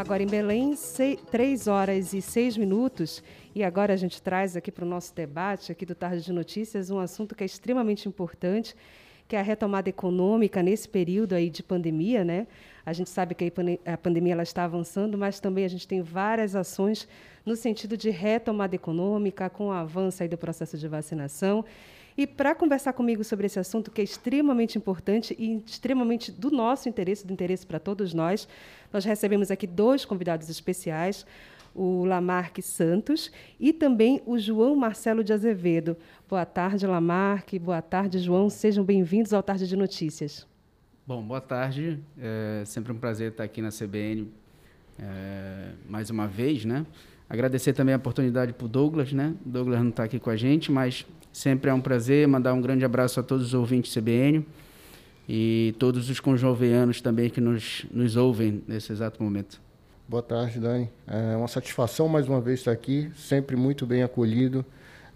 Agora em Belém, 3 horas e 6 minutos. E agora a gente traz aqui para o nosso debate aqui do Tarde de Notícias um assunto que é extremamente importante, que é a retomada econômica nesse período aí de pandemia, né? A gente sabe que a pandemia ela está avançando, mas também a gente tem várias ações no sentido de retomada econômica, com o avanço do processo de vacinação. E para conversar comigo sobre esse assunto, que é extremamente importante e extremamente do nosso interesse, do interesse para todos nós, nós recebemos aqui dois convidados especiais, o Lamarque Santos e também o João Marcelo de Azevedo. Boa tarde, Lamarque. Boa tarde, João. Sejam bem-vindos ao Tarde de Notícias. Bom, boa tarde. É sempre um prazer estar aqui na CBN é, mais uma vez, né? Agradecer também a oportunidade para o Douglas, né? O Douglas não está aqui com a gente, mas sempre é um prazer mandar um grande abraço a todos os ouvintes CBN e todos os conjoveanos também que nos, nos ouvem nesse exato momento. Boa tarde, Dani. É uma satisfação mais uma vez estar aqui, sempre muito bem acolhido.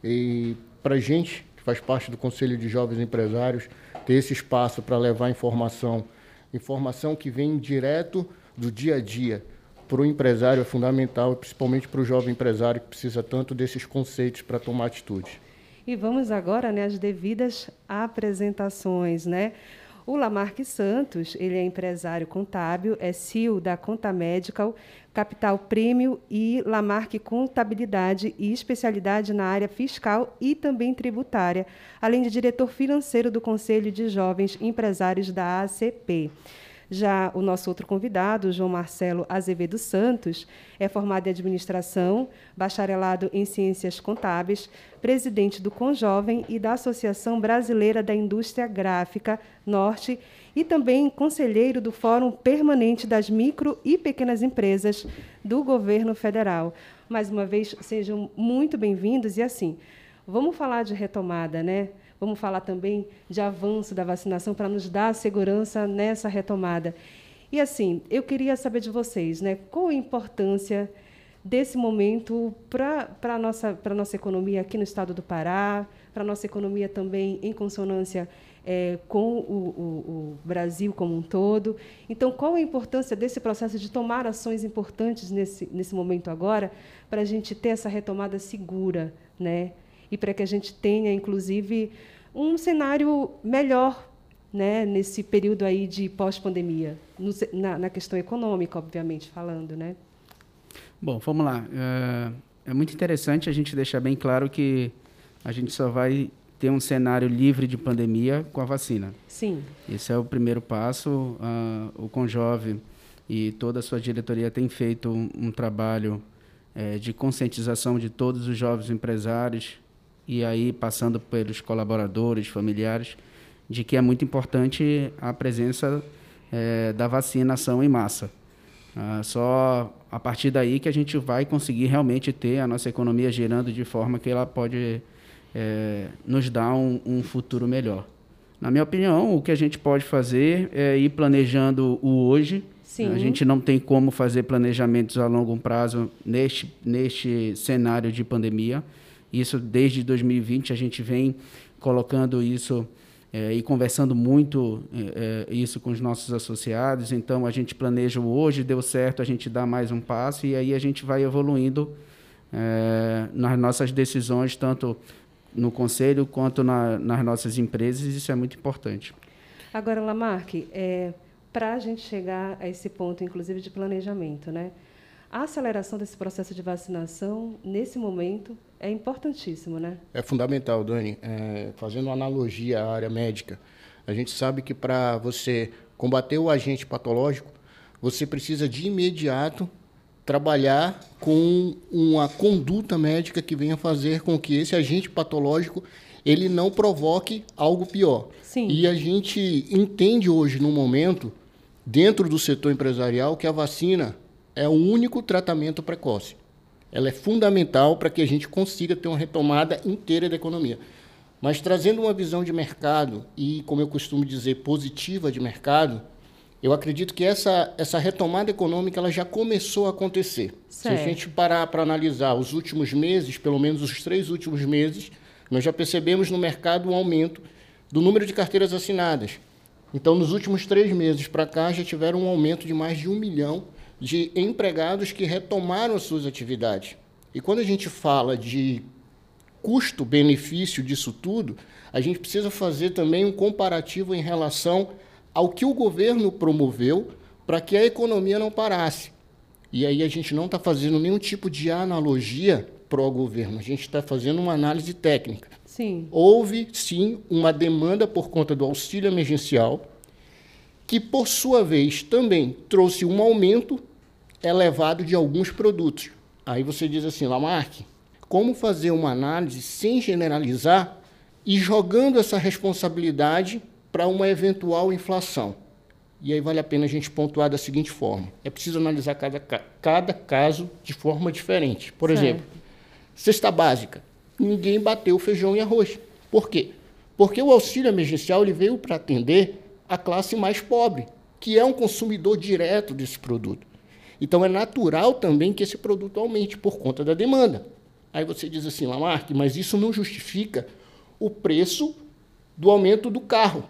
E para a gente, que faz parte do Conselho de Jovens Empresários, ter esse espaço para levar informação, informação que vem direto do dia a dia, para o empresário é fundamental, principalmente para o jovem empresário que precisa tanto desses conceitos para tomar atitude. E vamos agora né, às devidas apresentações, né? O Lamarck Santos, ele é empresário contábil, é CEO da Conta Medical, Capital Prêmio e Lamarck Contabilidade e especialidade na área fiscal e também tributária, além de diretor financeiro do Conselho de Jovens Empresários da ACP. Já o nosso outro convidado, João Marcelo Azevedo Santos, é formado em administração, bacharelado em ciências contábeis, presidente do Conjovem e da Associação Brasileira da Indústria Gráfica Norte e também conselheiro do Fórum Permanente das Micro e Pequenas Empresas do Governo Federal. Mais uma vez, sejam muito bem-vindos e assim, vamos falar de retomada, né? Vamos falar também de avanço da vacinação para nos dar segurança nessa retomada. E assim, eu queria saber de vocês, né, qual a importância desse momento para a nossa, nossa economia aqui no estado do Pará, para a nossa economia também em consonância é, com o, o, o, Brasil como um todo. Então, qual a importância desse processo de tomar ações importantes nesse, nesse momento agora, para a gente ter essa retomada segura, né? E para que a gente tenha, inclusive, um cenário melhor né, nesse período aí de pós-pandemia, na, na, questão econômica, obviamente, falando. Né? Bom, vamos lá. É, é, muito interessante a gente deixar bem claro que a gente só vai ter um cenário livre de pandemia com a vacina. Sim. Esse é o primeiro passo. Uh, o Conjove e toda a sua diretoria tem feito um, um trabalho é, de conscientização de todos os jovens empresários, e aí passando pelos colaboradores, familiares, de que é muito importante a presença é, da vacinação em massa. Ah, só a partir daí que a gente vai conseguir realmente ter a nossa economia girando de forma que ela pode é, nos dar um, um futuro melhor. Na minha opinião, o que a gente pode fazer é ir planejando o hoje. Sim. A gente não tem como fazer planejamentos a longo prazo neste, neste cenário de pandemia. Isso desde 2020 a gente vem colocando isso é, e conversando muito é, isso com os nossos associados. Então a gente planeja hoje, deu certo, a gente dá mais um passo e aí a gente vai evoluindo é, nas nossas decisões, tanto no conselho quanto na, nas nossas empresas. Isso é muito importante. Agora, Lamarck, é, para a gente chegar a esse ponto, inclusive de planejamento, né? A aceleração desse processo de vacinação, nesse momento, é importantíssimo, né? É fundamental, Dani. É, fazendo uma analogia à área médica, a gente sabe que para você combater o agente patológico, você precisa de imediato trabalhar com uma conduta médica que venha fazer com que esse agente patológico ele não provoque algo pior. Sim. E a gente entende hoje, no momento, dentro do setor empresarial, que a vacina é o único tratamento precoce. Ela é fundamental para que a gente consiga ter uma retomada inteira da economia. Mas trazendo uma visão de mercado e, como eu costumo dizer, positiva de mercado, eu acredito que essa, essa retomada econômica ela já começou a acontecer. Certo. Se a gente parar para analisar os últimos meses, pelo menos os três últimos meses, Nós já percebemos no mercado um aumento do número de carteiras assinadas. Então, nos últimos três meses para cá, já tiveram um aumento de mais de um milhão de empregados que retomaram as suas atividades. E quando a gente fala de custo-benefício disso tudo, a gente precisa fazer também um comparativo em relação ao que o governo promoveu para que a economia não parasse. E aí a gente não está fazendo nenhum tipo de analogia pró-governo, a gente está fazendo uma análise técnica. Sim. Houve, sim, uma demanda por conta do auxílio emergencial, que, por sua vez, também trouxe um aumento elevado de alguns produtos. Aí você diz assim, Lamarck, como fazer uma análise sem generalizar e jogando essa responsabilidade para uma eventual inflação? E aí vale a pena a gente pontuar da seguinte forma: é preciso analisar cada, cada caso de forma diferente. Por certo. exemplo, cesta básica. Ninguém bateu feijão e arroz. Por quê? Porque o auxílio emergencial ele veio para atender a classe mais pobre, que é um consumidor direto desse produto. Então é natural também que esse produto aumente por conta da demanda. Aí você diz assim, Lamarck, mas isso não justifica o preço do aumento do carro.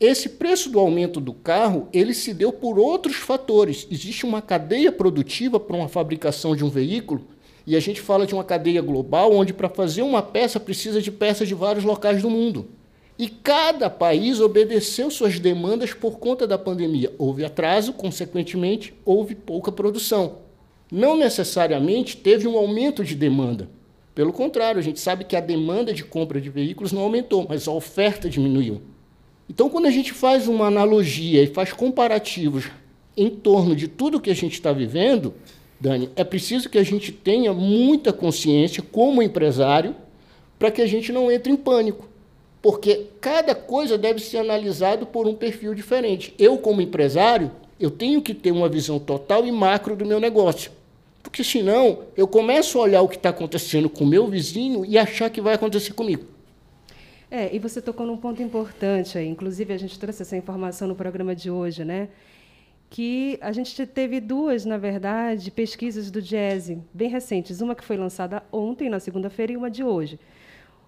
Esse preço do aumento do carro, ele se deu por outros fatores. Existe uma cadeia produtiva para uma fabricação de um veículo, e a gente fala de uma cadeia global onde para fazer uma peça precisa de peças de vários locais do mundo. E cada país obedeceu suas demandas por conta da pandemia. Houve atraso, consequentemente, houve pouca produção. Não necessariamente teve um aumento de demanda. Pelo contrário, a gente sabe que a demanda de compra de veículos não aumentou, mas a oferta diminuiu. Então, quando a gente faz uma analogia e faz comparativos em torno de tudo que a gente está vivendo, Dani, é preciso que a gente tenha muita consciência como empresário para que a gente não entre em pânico porque cada coisa deve ser analisado por um perfil diferente. Eu, como empresário, eu tenho que ter uma visão total e macro do meu negócio. Porque senão eu começo a olhar o que está acontecendo com o meu vizinho e achar que vai acontecer comigo. É, e você tocou num ponto importante aí. Inclusive, a gente trouxe essa informação no programa de hoje, né? Que a gente teve duas, na verdade, pesquisas do Diese, bem recentes. Uma que foi lançada ontem, na segunda-feira, e uma de hoje.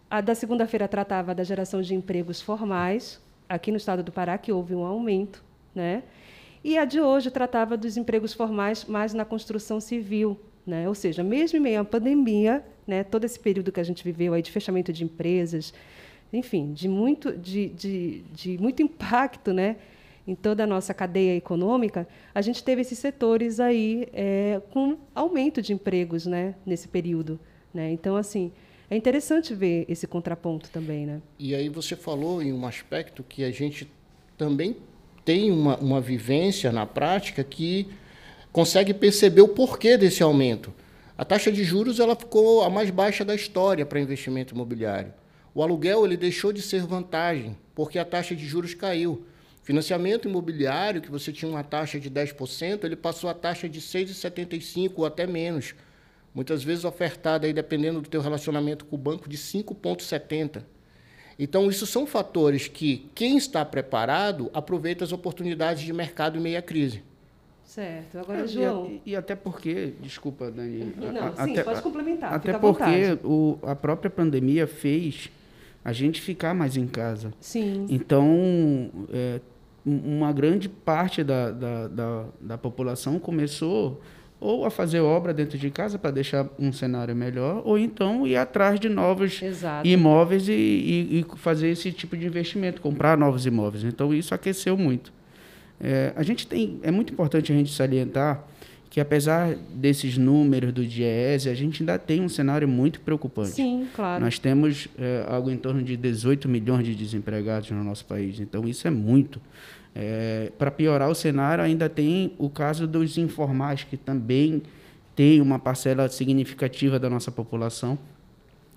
A da segunda-feira tratava da geração de empregos formais, aqui no estado do Pará, que houve um aumento, né? E a de hoje tratava dos empregos formais mais na construção civil, né? Ou seja, mesmo em meio à pandemia, né, todo esse período que a gente viveu aí de fechamento de empresas, enfim, de muito, de, de, de muito impacto, né? em toda a nossa cadeia econômica, a gente teve esses setores aí é, com aumento de empregos né, nesse período. Né? Então, assim, é interessante ver esse contraponto também, né? E aí você falou em um aspecto que a gente também tem uma, uma vivência na prática que consegue perceber o porquê desse aumento. A taxa de juros ela ficou a mais baixa da história para investimento imobiliário. O aluguel ele deixou de ser vantagem porque a taxa de juros caiu. Financiamento imobiliário, que você tinha uma taxa de 10%, ele passou a taxa de 6,75% ou até menos muitas vezes ofertada aí dependendo do teu relacionamento com o banco de 5.70. Então isso são fatores que quem está preparado aproveita as oportunidades de mercado em meio à crise. Certo. Agora, é, João. E, e, até porque, desculpa, Dani. Não, a, sim, até, pode complementar. Até porque o, a própria pandemia fez a gente ficar mais em casa. Sim. Então, é, uma grande parte da, da, da, da população começou ou a fazer obra dentro de casa para deixar um cenário melhor, ou então ir atrás de novos Exato. imóveis e, e, e, fazer esse tipo de investimento, comprar novos imóveis. Então isso aqueceu muito. É, a gente tem, é muito importante a gente salientar que apesar desses números do DIEESE, a gente ainda tem um cenário muito preocupante. Sim, claro. Nós temos é, algo em torno de 18 milhões de desempregados no nosso país. Então isso é muito. É, Para piorar o cenário, ainda tem o caso dos informais, que também tem uma parcela significativa da nossa população.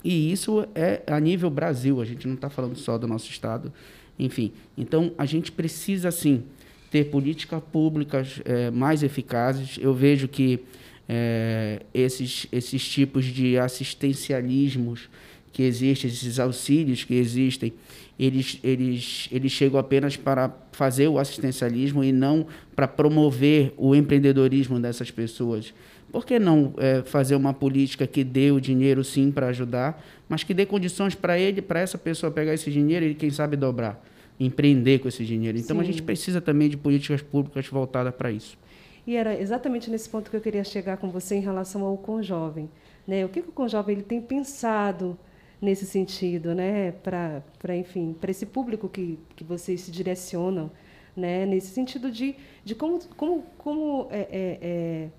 E isso é a nível Brasil, a gente não está falando só do nosso estado. Enfim, então a gente precisa, sim, ter políticas públicas é, mais eficazes. Eu vejo que é, esses, esses tipos de assistencialismos que existem, esses auxílios que existem, eles, eles, eles chegam apenas para fazer o assistencialismo e não para promover o empreendedorismo dessas pessoas. por que não é, fazer uma política que dê o dinheiro sim para ajudar, mas que dê condições para ele, para essa pessoa pegar esse dinheiro e quem sabe dobrar, empreender com esse dinheiro. Então sim. a gente precisa também de políticas públicas voltadas para isso. E era exatamente nesse ponto que eu queria chegar com você em relação ao Conjovem. Né? O que, que o Conjovem ele tem pensado nesse sentido, né? para, enfim, para esse público que, que vocês se direcionam, né? nesse sentido de, de como, como, como, é, é, é,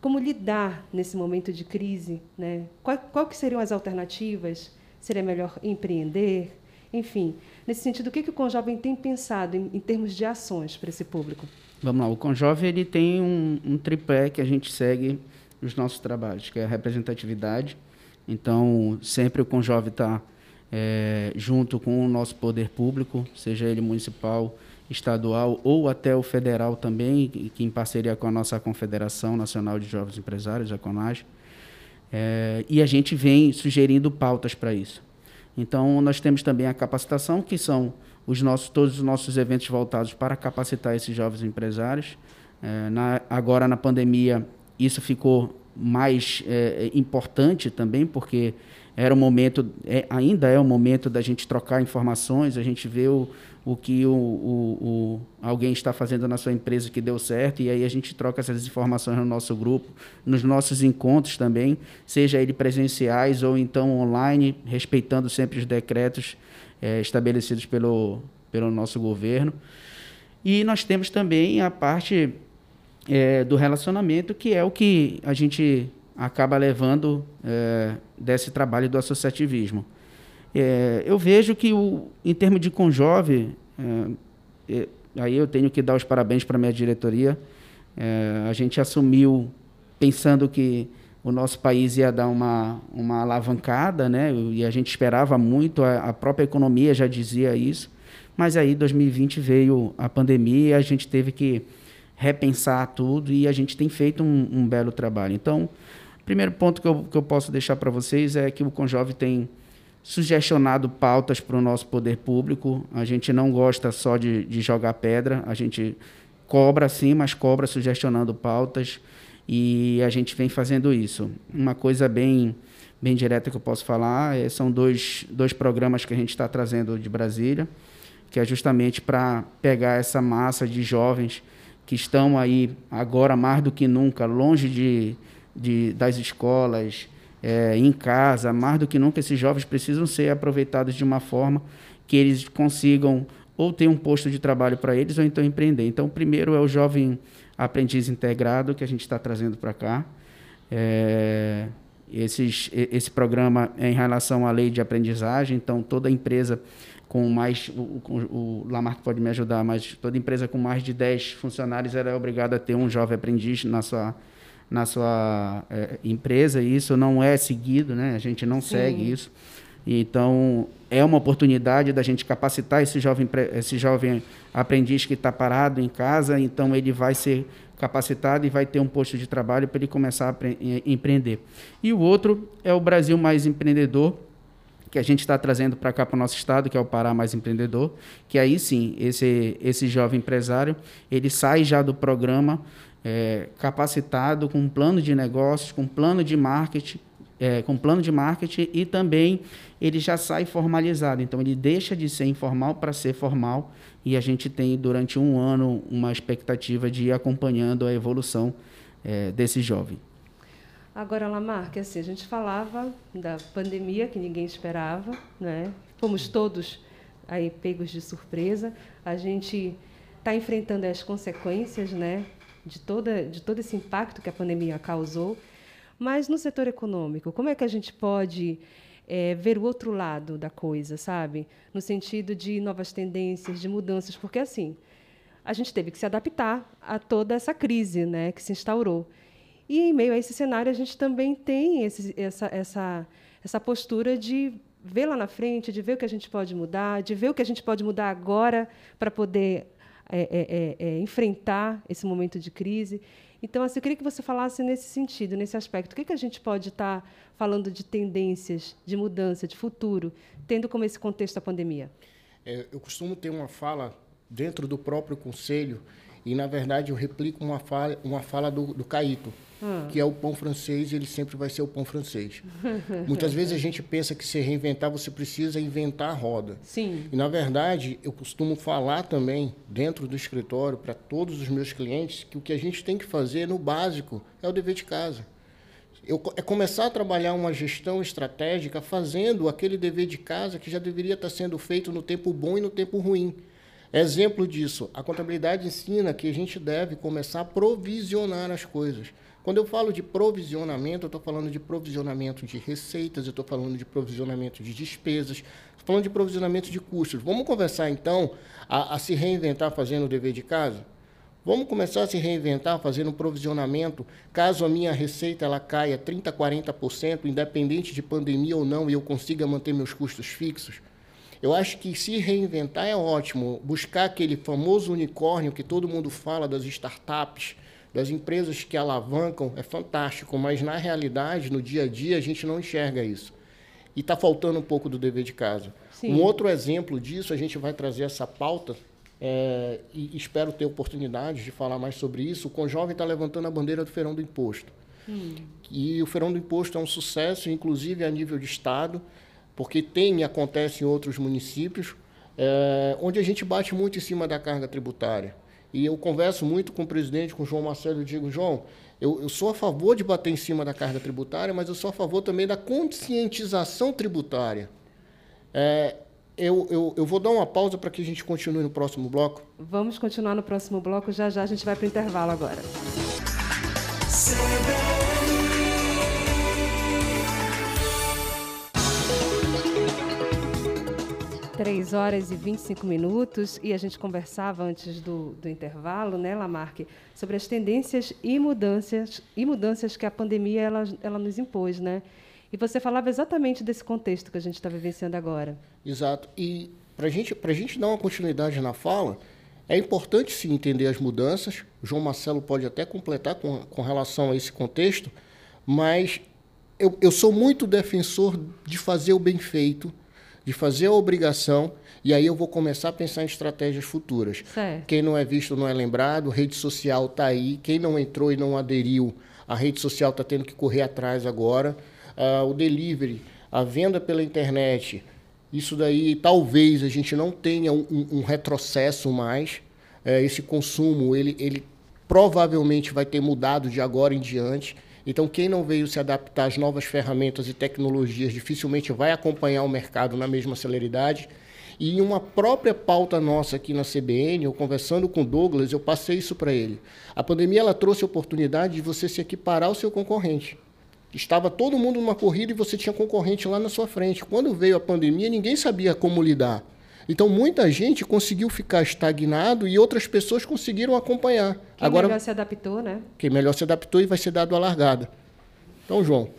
como lidar nesse momento de crise. Né? Qual, qual que seriam as alternativas? Seria melhor empreender? Enfim, nesse sentido, o que, que o Conjovem tem pensado em, em termos de ações para esse público? Vamos lá, o Conjove ele tem um, um tripé que a gente segue nos nossos trabalhos, que é a representatividade. Então, sempre o Conjove está é, junto com o nosso poder público, seja ele municipal, estadual ou até o federal também, que em parceria com a nossa Confederação Nacional de Jovens Empresários, a CONAG. É, e a gente vem sugerindo pautas para isso. Então, nós temos também a capacitação, que são os nossos, todos os nossos eventos voltados para capacitar esses jovens empresários. É, na, agora, na pandemia, isso ficou mais é, importante também, porque era o momento, é, ainda é o momento da gente trocar informações, a gente vê o, o que o, o, o, alguém está fazendo na sua empresa que deu certo, e aí a gente troca essas informações no nosso grupo, nos nossos encontros também, seja ele presenciais ou então online, respeitando sempre os decretos é, estabelecidos pelo, pelo nosso governo. E nós temos também a parte é, do relacionamento, que é o que a gente acaba levando é, desse trabalho do associativismo. É, eu vejo que, o, em termos de Conjove, é, é, aí eu tenho que dar os parabéns para a minha diretoria. É, a gente assumiu pensando que o nosso país ia dar uma, uma alavancada, né? E a gente esperava muito, a, a própria economia já dizia isso. Mas aí 2020 veio a pandemia e a gente teve que repensar tudo e a gente tem feito um, um belo trabalho. Então, primeiro ponto que eu, que eu posso deixar para vocês é que o Conjove tem sugestionado pautas para o nosso poder público. A gente não gosta só de, de jogar pedra, a gente cobra sim, mas cobra sugestionando pautas. E a gente vem fazendo isso. Uma coisa bem, bem direta que eu posso falar é, são dois, dois programas que a gente está trazendo de Brasília, que é justamente para pegar essa massa de jovens que estão aí agora mais do que nunca longe de, de das escolas, é, em casa, mais do que nunca esses jovens precisam ser aproveitados de uma forma que eles consigam ou ter um posto de trabalho para eles ou então empreender. Então, primeiro é o jovem aprendiz integrado que a gente está trazendo para cá. É, esses, esse programa é em relação à lei de aprendizagem, então toda empresa com mais, o, o, Lamarck pode me ajudar, mas toda empresa com mais de 10 funcionários era obrigada a ter um jovem aprendiz na sua, na sua é, empresa, e isso não é seguido, né? a gente não Sim. segue isso. Então, é uma oportunidade da gente capacitar esse jovem, esse jovem aprendiz que está parado em casa, então ele vai ser capacitado e vai ter um posto de trabalho para ele começar a empreender. E o outro é o Brasil Mais Empreendedor, que a gente está trazendo para cá para o nosso estado, que é o Pará Mais Empreendedor, que aí sim, esse, esse jovem empresário, ele sai já do programa é, capacitado, com um plano de negócios, com um plano de marketing, é, com plano de marketing e também ele já sai formalizado. Então, ele deixa de ser informal para ser formal e a gente tem, durante um ano, uma expectativa de ir acompanhando a evolução é, desse jovem. Agora, Lamarck, assim, a gente falava da pandemia que ninguém esperava, né? fomos todos aí pegos de surpresa. A gente está enfrentando as consequências né? de, toda, de todo esse impacto que a pandemia causou. Mas no setor econômico, como é que a gente pode é, ver o outro lado da coisa, sabe? No sentido de novas tendências, de mudanças, porque assim a gente teve que se adaptar a toda essa crise, né, que se instaurou. E em meio a esse cenário a gente também tem esse, essa, essa, essa postura de ver lá na frente, de ver o que a gente pode mudar, de ver o que a gente pode mudar agora para poder é, é, é, é enfrentar esse momento de crise. Então, assim, eu queria que você falasse nesse sentido, nesse aspecto. O que, que a gente pode estar falando de tendências, de mudança, de futuro, tendo como esse contexto a pandemia? É, eu costumo ter uma fala dentro do próprio conselho E, na verdade, eu replico uma fala, uma fala do, do Caíto, hum. que é o pão francês e ele sempre vai ser o pão francês. Muitas vezes a gente pensa que se reinventar, você precisa inventar a roda. Sim. E, na verdade, eu costumo falar também, dentro do escritório, para todos os meus clientes, que o que a gente tem que fazer no básico é o dever de casa. Eu, é começar a trabalhar uma gestão estratégica fazendo aquele dever de casa que já deveria estar sendo feito no tempo bom e no tempo ruim. Exemplo disso, a contabilidade ensina que a gente deve começar a provisionar as coisas. Quando eu falo de provisionamento, eu estou falando de provisionamento de receitas, eu estou falando de provisionamento de despesas, estou falando de provisionamento de custos. Vamos conversar, então, a, a se reinventar fazendo o dever de casa? Vamos começar a se reinventar, fazendo um provisionamento, caso a minha receita ela caia 30%, 40%, independente de pandemia ou não, e eu consiga manter meus custos fixos. Eu acho que se reinventar é ótimo, buscar aquele famoso unicórnio que todo mundo fala das startups, das empresas que alavancam, é fantástico, mas na realidade, no dia a dia, a gente não enxerga isso. E está faltando um pouco do dever de casa. Sim. Um outro exemplo disso, a gente vai trazer essa pauta é, e espero ter oportunidade de falar mais sobre isso. O Conjovem está levantando a bandeira do Feirão do Imposto. Hum. E o Feirão do Imposto é um sucesso, inclusive a nível de Estado, porque tem e acontece em outros municípios, é, onde a gente bate muito em cima da carga tributária. E eu converso muito com o presidente, com o João Marcelo, e digo, João, eu, eu, sou a favor de bater em cima da carga tributária, mas eu sou a favor também da conscientização tributária. É, eu, eu, eu vou dar uma pausa para que a gente continue no próximo bloco. Vamos continuar no próximo bloco. Já já a gente vai para o intervalo agora. Três horas e 25 minutos e a gente conversava antes do, do intervalo, né, Lamarck, sobre as tendências e mudanças e mudanças que a pandemia ela, ela nos impôs, né? E você falava exatamente desse contexto que a gente está vivenciando agora. Exato. E para gente, a gente dar uma continuidade na fala, é importante se entender as mudanças. O João Marcelo pode até completar com, com relação a esse contexto, mas eu, eu sou muito defensor de fazer o bem feito, de fazer a obrigação, e aí eu vou começar a pensar em estratégias futuras. Certo. Quem não é visto não é lembrado, rede social está aí, quem não entrou e não aderiu, a rede social está tendo que correr atrás agora uh, o delivery, a venda pela internet, isso daí talvez a gente não tenha um, um retrocesso mais. É, esse consumo, ele, ele provavelmente vai ter mudado de agora em diante. Então, quem não veio se adaptar às novas ferramentas e tecnologias dificilmente vai acompanhar o mercado na mesma celeridade. E em uma própria pauta nossa aqui na CBN, eu conversando com o Douglas, eu passei isso para ele. A pandemia ela trouxe a oportunidade de você se equiparar ao seu concorrente. Estava todo mundo numa corrida e você tinha concorrente lá na sua frente. Quando veio a pandemia, ninguém sabia como lidar. Então, muita gente conseguiu ficar estagnado e outras pessoas conseguiram acompanhar. Quem Agora, melhor se adaptou, né? Quem melhor se adaptou e vai ser dado a largada. Então, João.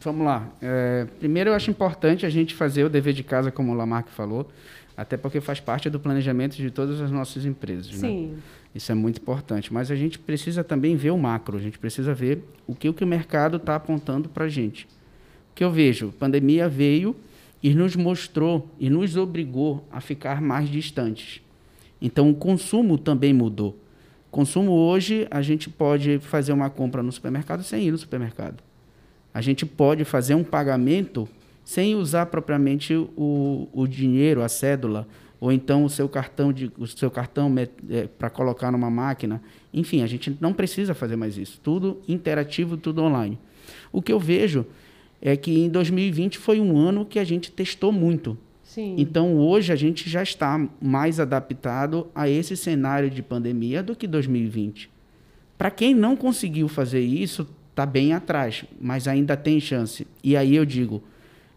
Vamos lá. É, primeiro, eu acho importante a gente fazer o dever de casa, como o Lamarck falou, até porque faz parte do planejamento de todas as nossas empresas. Né? Sim. Né? Isso é muito importante. Mas a gente precisa também ver o macro, a gente precisa ver o que o, que o mercado está apontando para a gente. O que eu vejo? A pandemia veio e nos mostrou e nos obrigou a ficar mais distantes. Então, o consumo também mudou. Consumo hoje, a gente pode fazer uma compra no supermercado sem ir no supermercado. A gente pode fazer um pagamento sem usar propriamente o, o dinheiro, a cédula, ou então o seu cartão de o seu cartão é, para colocar numa máquina. Enfim, a gente não precisa fazer mais isso. Tudo interativo, tudo online. O que eu vejo é que em 2020 foi um ano que a gente testou muito. Sim. Então hoje a gente já está mais adaptado a esse cenário de pandemia do que 2020. Para quem não conseguiu fazer isso, está bem atrás, mas ainda tem chance. E aí eu digo,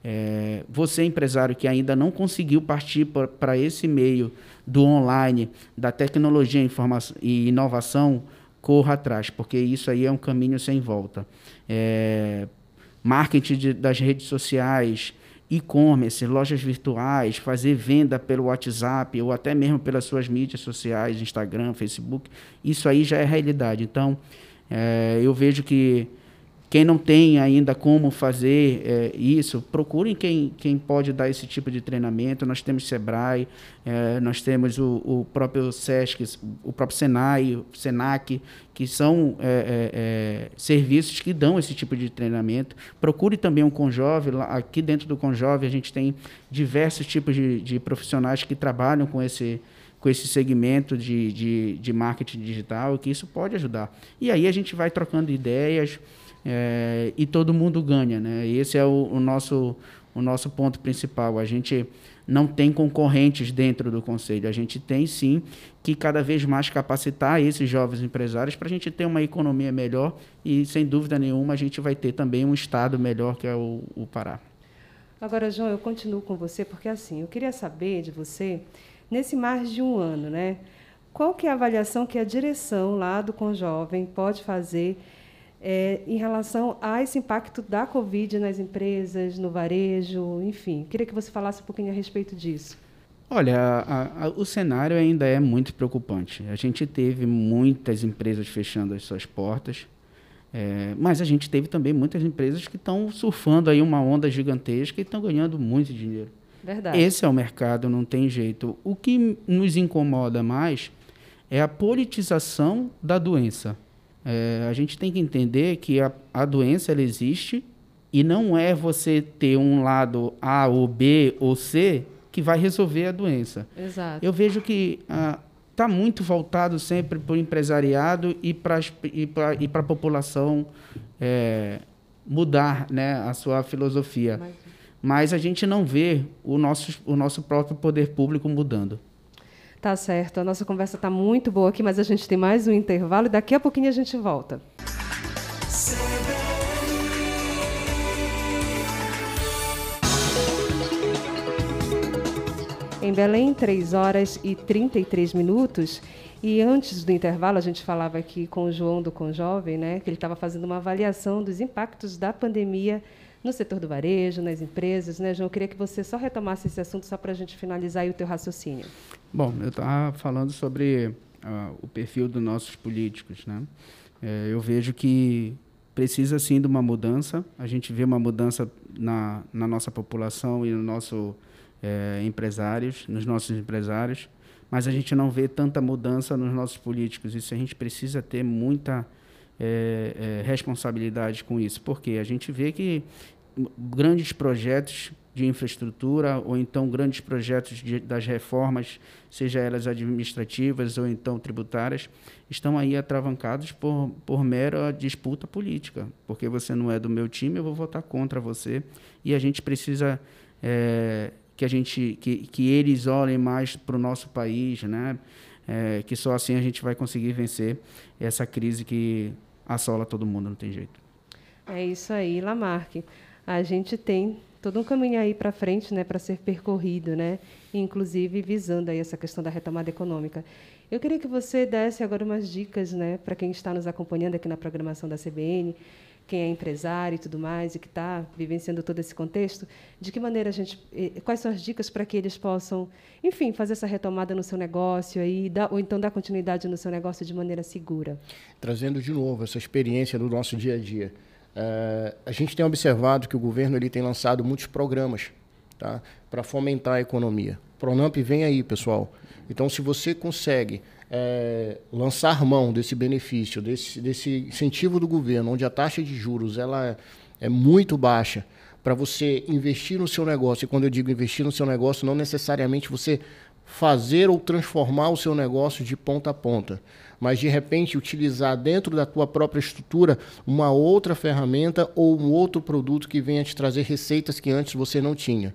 é, você, empresário que ainda não conseguiu partir para esse meio do online, da tecnologia informação, e inovação, corra atrás, porque isso aí é um caminho sem volta. É, marketing de, das redes sociais, e-commerce, lojas virtuais, fazer venda pelo WhatsApp ou até mesmo pelas suas mídias sociais, Instagram, Facebook, isso aí já é realidade. Então, é, eu vejo que quem não tem ainda como fazer é, isso, procurem quem, quem pode dar esse tipo de treinamento. Nós temos Sebrae, é, nós temos o, o, próprio SESC, o próprio Senai, o Senac, que são é, serviços que dão esse tipo de treinamento. Procure também um Conjove. Aqui dentro do Conjove a gente tem diversos tipos de, de profissionais que trabalham com esse com esse segmento de, de, de marketing digital, que isso pode ajudar. E aí a gente vai trocando ideias, é, e todo mundo ganha. Né? Esse é o, o, nosso, o nosso ponto principal. A gente não tem concorrentes dentro do conselho. A gente tem sim que cada vez mais capacitar esses jovens empresários para a gente ter uma economia melhor e, sem dúvida nenhuma, a gente vai ter também um Estado melhor que é o, o Pará. Agora, João, eu continuo com você porque assim, eu queria saber de você, nesse mais de um ano, né? Qual que é a avaliação que a direção lá do Conjovem pode fazer é, em relação a esse impacto da Covid nas empresas, no varejo, enfim. Queria que você falasse um pouquinho a respeito disso. Olha, a, a, o cenário ainda é muito preocupante. A gente teve muitas empresas fechando as suas portas, é, mas a gente teve também muitas empresas que estão surfando aí uma onda gigantesca e estão ganhando muito dinheiro. Verdade. Esse é o mercado, não tem jeito. O que nos incomoda mais é a politização da doença. É, a gente tem que entender que a, a doença ela existe e não é você ter um lado A ou B ou C que vai resolver a doença. Exato. Eu vejo que está ah, muito voltado sempre para o empresariado e para e a população é, mudar né, a sua filosofia. Mas... Mas a gente não vê o nosso, o nosso próprio poder público mudando. Tá certo. A nossa conversa está muito boa aqui, mas a gente tem mais um intervalo e daqui a pouquinho a gente volta. Em Belém, 3 horas e 33 minutos. E antes do intervalo, a gente falava aqui com o João do Conjovem, né, que ele estava fazendo uma avaliação dos impactos da pandemia no setor do varejo, nas empresas. Né, João? Eu queria que você só retomasse esse assunto só para a gente finalizar o teu raciocínio. Bom, eu estava falando sobre uh, o perfil dos nossos políticos. Né? É, eu vejo que precisa sim de uma mudança. A gente vê uma mudança na, na nossa população e no nosso é, empresários, nos nossos empresários, mas a gente não vê tanta mudança nos nossos políticos. Isso a gente precisa ter muita é, é, responsabilidade com isso, porque a gente vê que grandes projetos de infraestrutura ou então grandes projetos de, das reformas, seja elas administrativas ou então tributárias, estão aí atravancados por, por mera disputa política, porque você não é do meu time, eu vou votar contra você e a gente precisa é, que a gente que, que eles olhem mais para o nosso país, né? É, que só assim a gente vai conseguir vencer essa crise que assola todo mundo, não tem jeito. É isso aí, Lamarck a gente tem todo um caminho aí para frente, né, para ser percorrido, né, inclusive visando aí essa questão da retomada econômica. Eu queria que você desse agora umas dicas, né, para quem está nos acompanhando aqui na programação da CBN, quem é empresário e tudo mais e que está vivenciando todo esse contexto, de que maneira a gente, quais são as dicas para que eles possam, enfim, fazer essa retomada no seu negócio aí, ou então dar continuidade no seu negócio de maneira segura. Trazendo de novo essa experiência do nosso dia a dia. Uh, a gente tem observado que o governo ele tem lançado muitos programas tá, para fomentar a economia. Pronamp vem aí, pessoal. Então, se você consegue é, lançar mão desse benefício, desse, desse incentivo do governo, onde a taxa de juros ela é, é muito baixa, para você investir no seu negócio, e quando eu digo investir no seu negócio, não necessariamente você fazer ou transformar o seu negócio de ponta a ponta mas de repente utilizar dentro da tua própria estrutura uma outra ferramenta ou um outro produto que venha te trazer receitas que antes você não tinha.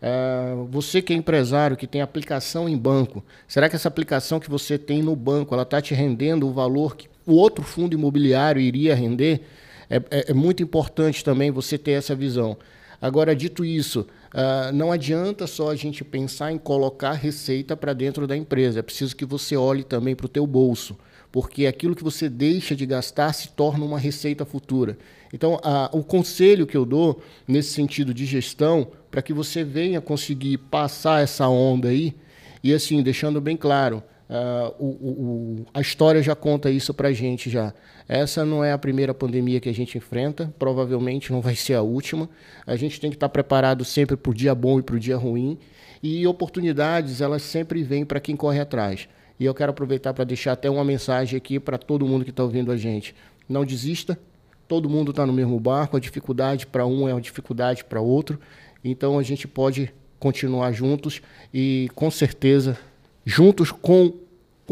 Uh, você que é empresário, que tem aplicação em banco, será que essa aplicação que você tem no banco, ela está te rendendo o valor que o outro fundo imobiliário iria render? É, é, é muito importante também você ter essa visão. Agora, dito isso, uh, não adianta só a gente pensar em colocar receita para dentro da empresa. É preciso que você olhe também para o teu bolso, porque aquilo que você deixa de gastar se torna uma receita futura. Então, uh, o conselho que eu dou nesse sentido de gestão, para que você venha conseguir passar essa onda aí, e assim, deixando bem claro, Uh, o, o, a história já conta isso para gente já. Essa não é a primeira pandemia que a gente enfrenta, provavelmente não vai ser a última. A gente tem que estar preparado sempre para o dia bom e para o dia ruim. E oportunidades, elas sempre vêm para quem corre atrás. E eu quero aproveitar para deixar até uma mensagem aqui para todo mundo que está ouvindo a gente. Não desista, todo mundo está no mesmo barco, a dificuldade para um é uma dificuldade para outro. Então a gente pode continuar juntos e com certeza juntos com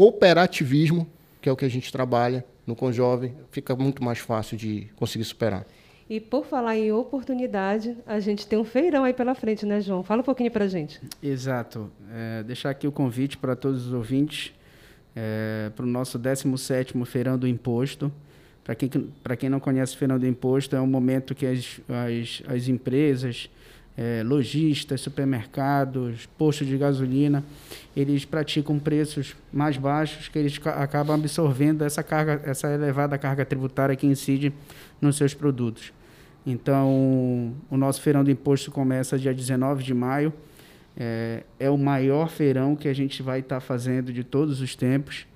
cooperativismo, que é o que a gente trabalha no Conjovem, fica muito mais fácil de conseguir superar. E por falar em oportunidade, a gente tem um feirão aí pela frente, né, João? Fala um pouquinho para a gente. Exato. É, deixar aqui o convite para todos os ouvintes é, para o nosso 17º Feirão do Imposto. Para quem, quem não conhece o Feirão do Imposto, é um momento que as, as, as empresas, é, lojistas, supermercados, postos de gasolina, eles praticam preços mais baixos que eles acabam absorvendo essa carga, essa elevada carga tributária que incide nos seus produtos. Então, o nosso feirão do imposto começa dia 19 de maio. É, é o maior feirão que a gente vai estar tá fazendo de todos os tempos.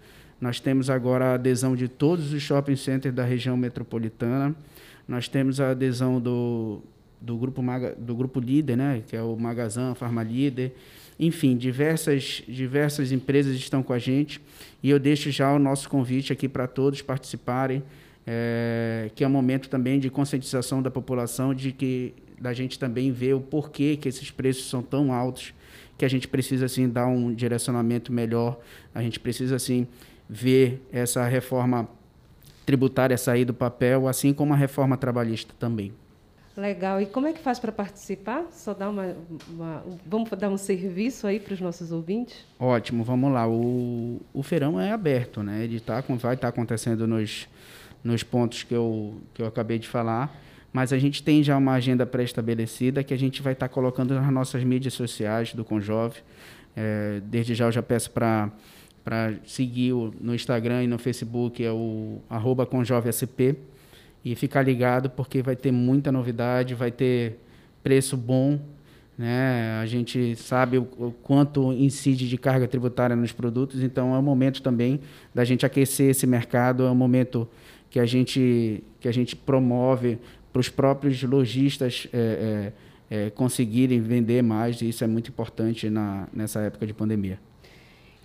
Nós temos agora a adesão de todos os shopping centers da região metropolitana. Nós temos a adesão do, do grupo Maga, do grupo líder, né, que é o Magazan, Farma Líder. Enfim, diversas diversas empresas estão com a gente e eu deixo já o nosso convite aqui para todos participarem, é, que é um momento também de conscientização da população de que da gente também ver o porquê que esses preços são tão altos, que a gente precisa assim dar um direcionamento melhor, a gente precisa assim ver essa reforma tributária sair do papel, assim como a reforma trabalhista também. Legal. E como é que faz para participar? Só dar uma, uma, vamos dar um serviço aí para os nossos ouvintes? Ótimo, vamos lá. O, o feirão é aberto, né? Ele tá, vai estar tá acontecendo nos, nos pontos que eu, que eu acabei de falar, mas a gente tem já uma agenda pré-estabelecida que a gente vai estar tá colocando nas nossas mídias sociais do Conjove. É, desde já eu já peço para para seguir o, no Instagram e no Facebook é o arroba conjovesp e ficar ligado porque vai ter muita novidade, vai ter preço bom, né? A gente sabe o, o, quanto incide de carga tributária nos produtos, então é o momento também da gente aquecer esse mercado, é um momento que a gente que a gente promove para os próprios lojistas é, é, é, conseguirem vender mais e isso é muito importante na, nessa época de pandemia.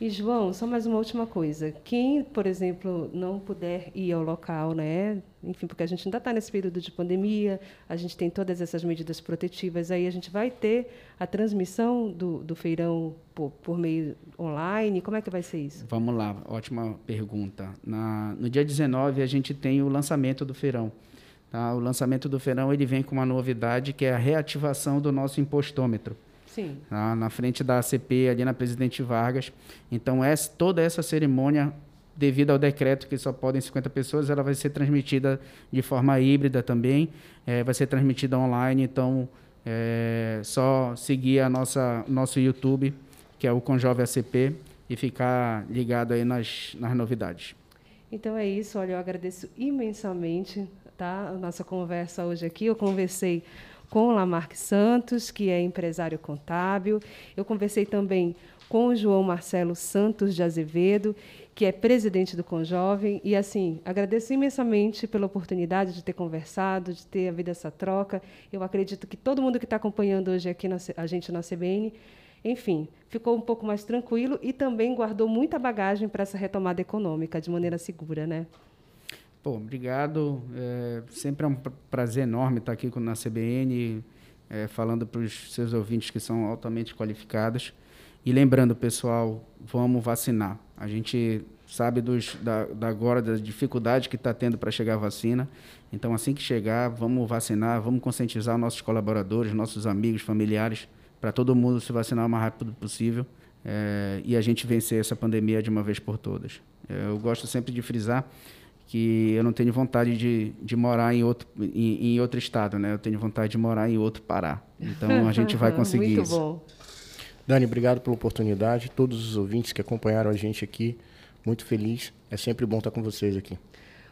E João, só mais uma última coisa. Quem, por exemplo, não puder ir ao local, né? Enfim, porque a gente ainda está nesse período de pandemia, a gente tem todas essas medidas protetivas, aí a gente vai ter a transmissão do, do feirão por, por meio online. Como é que vai ser isso? Vamos lá, ótima pergunta. Na, no dia 19 a gente tem o lançamento do feirão. Tá? O lançamento do feirão ele vem com uma novidade que é a reativação do nosso impostômetro. Sim. Na, na frente da ACP, ali na Presidente Vargas. Então, essa, toda essa cerimônia, devido ao decreto que só podem 50 pessoas, ela vai ser transmitida de forma híbrida também, é, vai ser transmitida online. Então, é só seguir a nossa nosso YouTube, que é o Conjove ACP, e ficar ligado aí nas, nas novidades. Então é isso, olha, eu agradeço imensamente tá, a nossa conversa hoje aqui. Eu conversei com Lamarck Santos, que é empresário contábil. Eu conversei também com o João Marcelo Santos de Azevedo, que é presidente do Conjovem. E, assim, agradeço imensamente pela oportunidade de ter conversado, de ter havido essa troca. Eu acredito que todo mundo que está acompanhando hoje aqui na, a gente na CBN, enfim, ficou um pouco mais tranquilo e também guardou muita bagagem para essa retomada econômica de maneira segura, né? Pô, obrigado. É, sempre é um prazer enorme estar aqui na CBN, é, falando para os seus ouvintes que são altamente qualificados. E lembrando, pessoal, vamos vacinar. A gente sabe dos, da, da agora da dificuldade que está tendo para chegar a vacina. Então, assim que chegar, vamos vacinar, vamos conscientizar nossos colaboradores, nossos amigos, familiares, para todo mundo se vacinar o mais rápido possível é, e a gente vencer essa pandemia de uma vez por todas. É, eu gosto sempre de frisar que eu não tenho vontade de, de morar em outro, em, em, outro estado, né? Eu tenho vontade de morar em outro Pará. Então a gente vai conseguir Muito isso. Bom. Dani, obrigado pela oportunidade. Todos os ouvintes que acompanharam a gente aqui, muito feliz. É sempre bom estar com vocês aqui.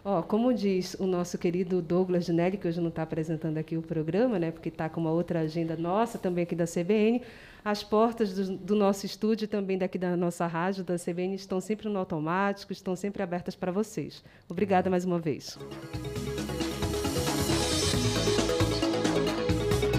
Ó, como diz o nosso querido Douglas Dinelli, que hoje não está apresentando aqui o programa, né, porque está com uma outra agenda nossa, também aqui da CBN, as portas do, do nosso estúdio também daqui da nossa rádio, da CBN, estão sempre no automático, estão sempre abertas para vocês. Obrigada mais uma vez.